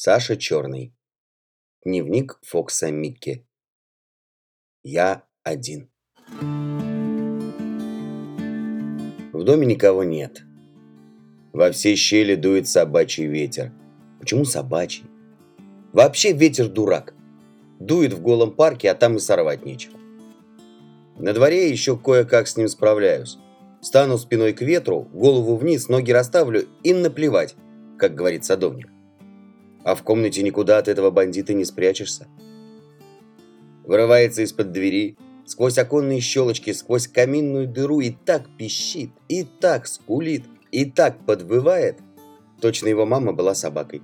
Саша Черный. Дневник Фокса Микки. Я один. В доме никого нет. Во все щели дует собачий ветер. Почему собачий? Вообще ветер дурак. Дует в голом парке, а там и сорвать нечего. На дворе еще кое-как с ним справляюсь. Стану спиной к ветру, голову вниз, ноги расставлю и наплевать, как говорит садовник. А в комнате никуда от этого бандита не спрячешься. Вырывается из-под двери, сквозь оконные щелочки, сквозь каминную дыру и так пищит, и так скулит, и так подвывает. Точно его мама была собакой.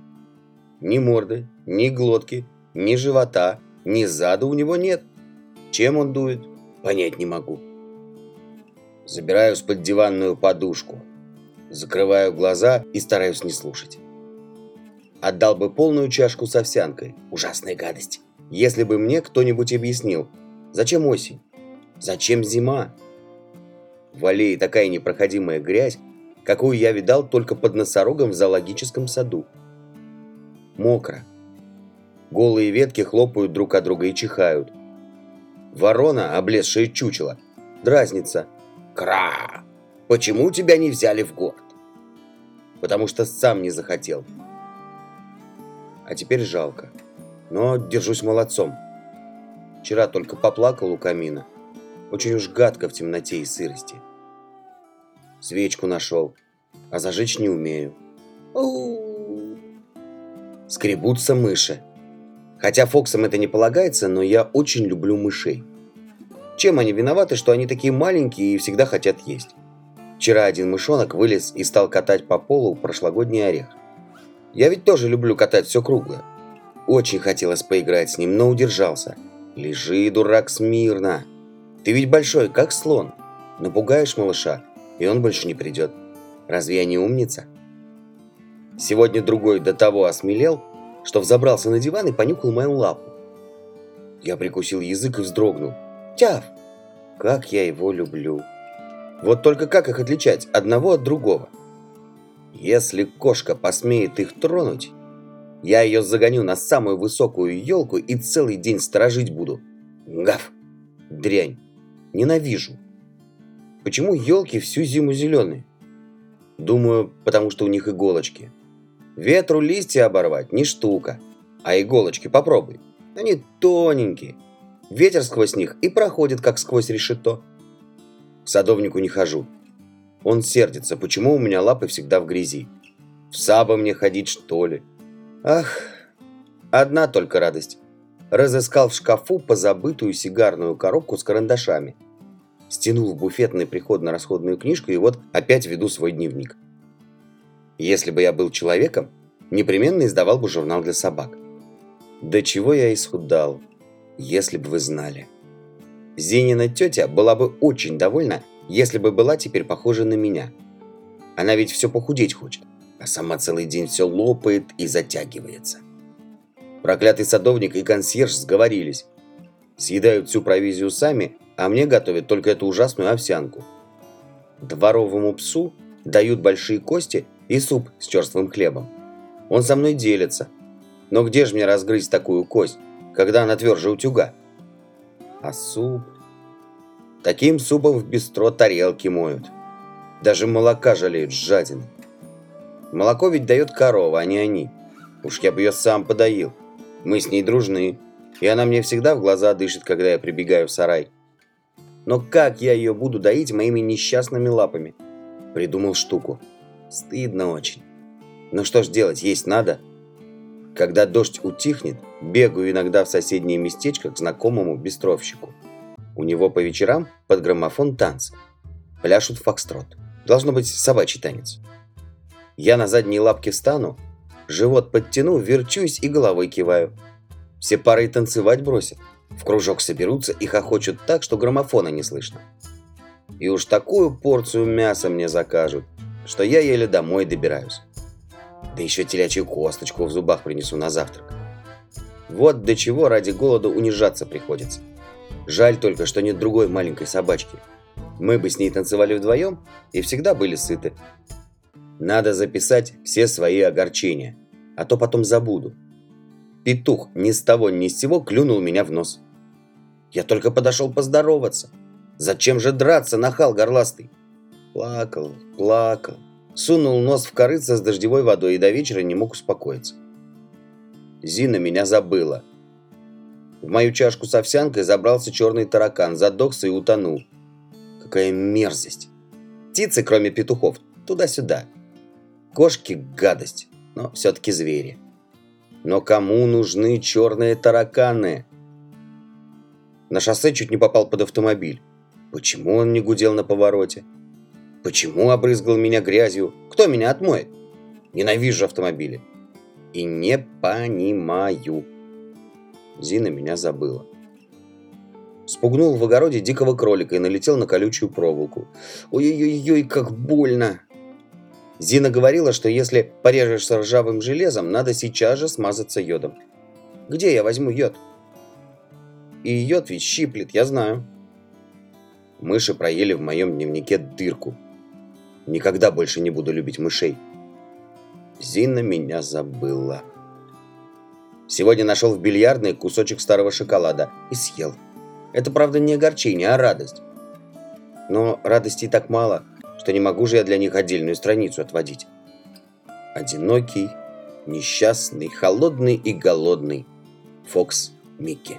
Ни морды, ни глотки, ни живота, ни зада у него нет. Чем он дует, понять не могу. Забираюсь под диванную подушку. Закрываю глаза и стараюсь не слушать. Отдал бы полную чашку с овсянкой. Ужасная гадость. Если бы мне кто-нибудь объяснил, зачем осень? Зачем зима? В аллее такая непроходимая грязь, какую я видал только под носорогом в зоологическом саду. Мокро. Голые ветки хлопают друг от друга и чихают. Ворона, облезшая чучело, дразнится – Кра! Почему тебя не взяли в город? Потому что сам не захотел. А теперь жалко. Но держусь молодцом. Вчера только поплакал у камина. Очень уж гадко в темноте и сырости. Свечку нашел, а зажечь не умею. Скребутся мыши. Хотя Фоксам это не полагается, но я очень люблю мышей. Чем они виноваты, что они такие маленькие и всегда хотят есть? Вчера один мышонок вылез и стал катать по полу прошлогодний орех. Я ведь тоже люблю катать все круглое. Очень хотелось поиграть с ним, но удержался. Лежи, дурак, смирно. Ты ведь большой, как слон. Напугаешь малыша, и он больше не придет. Разве я не умница? Сегодня другой до того осмелел, что взобрался на диван и понюхал мою лапу. Я прикусил язык и вздрогнул. Тяв! Как я его люблю. Вот только как их отличать одного от другого? Если кошка посмеет их тронуть, я ее загоню на самую высокую елку и целый день сторожить буду. Гав! Дрянь! Ненавижу! Почему елки всю зиму зеленые? Думаю, потому что у них иголочки. Ветру листья оборвать не штука, а иголочки попробуй. Они тоненькие, Ветер сквозь них и проходит, как сквозь решето. К садовнику не хожу. Он сердится, почему у меня лапы всегда в грязи. В саба мне ходить, что ли? Ах, одна только радость. Разыскал в шкафу позабытую сигарную коробку с карандашами. Стянул в буфетный приходно-расходную книжку и вот опять веду свой дневник. Если бы я был человеком, непременно издавал бы журнал для собак. До чего я исхудал если бы вы знали. Зенина тетя была бы очень довольна, если бы была теперь похожа на меня. Она ведь все похудеть хочет, а сама целый день все лопает и затягивается. Проклятый садовник и консьерж сговорились. Съедают всю провизию сами, а мне готовят только эту ужасную овсянку. Дворовому псу дают большие кости и суп с черствым хлебом. Он со мной делится. Но где же мне разгрызть такую кость? когда она тверже утюга. А суп... Таким супом в бистро тарелки моют. Даже молока жалеют жадины. Молоко ведь дает корова, а не они. Уж я бы ее сам подоил. Мы с ней дружны, и она мне всегда в глаза дышит, когда я прибегаю в сарай. Но как я ее буду доить моими несчастными лапами? Придумал штуку. Стыдно очень. Но что ж делать, есть надо. Когда дождь утихнет, бегаю иногда в соседнее местечко к знакомому бистровщику. У него по вечерам под граммофон танцы. Пляшут фокстрот. Должно быть собачий танец. Я на задние лапки встану, живот подтяну, верчусь и головой киваю. Все пары танцевать бросят. В кружок соберутся и хохочут так, что граммофона не слышно. И уж такую порцию мяса мне закажут, что я еле домой добираюсь. Да еще телячью косточку в зубах принесу на завтрак. Вот до чего ради голода унижаться приходится. Жаль только, что нет другой маленькой собачки. Мы бы с ней танцевали вдвоем и всегда были сыты. Надо записать все свои огорчения, а то потом забуду. петух ни с того ни с сего клюнул меня в нос. Я только подошел поздороваться. Зачем же драться, нахал горластый? Плакал, плакал, сунул нос в корыце с дождевой водой и до вечера не мог успокоиться. Зина меня забыла. В мою чашку с овсянкой забрался черный таракан, задохся и утонул. Какая мерзость. Птицы, кроме петухов, туда-сюда. Кошки – гадость, но все-таки звери. Но кому нужны черные тараканы? На шоссе чуть не попал под автомобиль. Почему он не гудел на повороте? Почему обрызгал меня грязью? Кто меня отмоет? Ненавижу автомобили. И не понимаю. Зина меня забыла. Спугнул в огороде дикого кролика и налетел на колючую проволоку. Ой-ой-ой, как больно! Зина говорила, что если порежешься ржавым железом, надо сейчас же смазаться йодом. Где я возьму йод? И йод ведь щиплет, я знаю. Мыши проели в моем дневнике дырку. Никогда больше не буду любить мышей. Зина меня забыла. Сегодня нашел в бильярдной кусочек старого шоколада и съел. Это, правда, не огорчение, а радость. Но радости так мало, что не могу же я для них отдельную страницу отводить. Одинокий, несчастный, холодный и голодный Фокс Микки.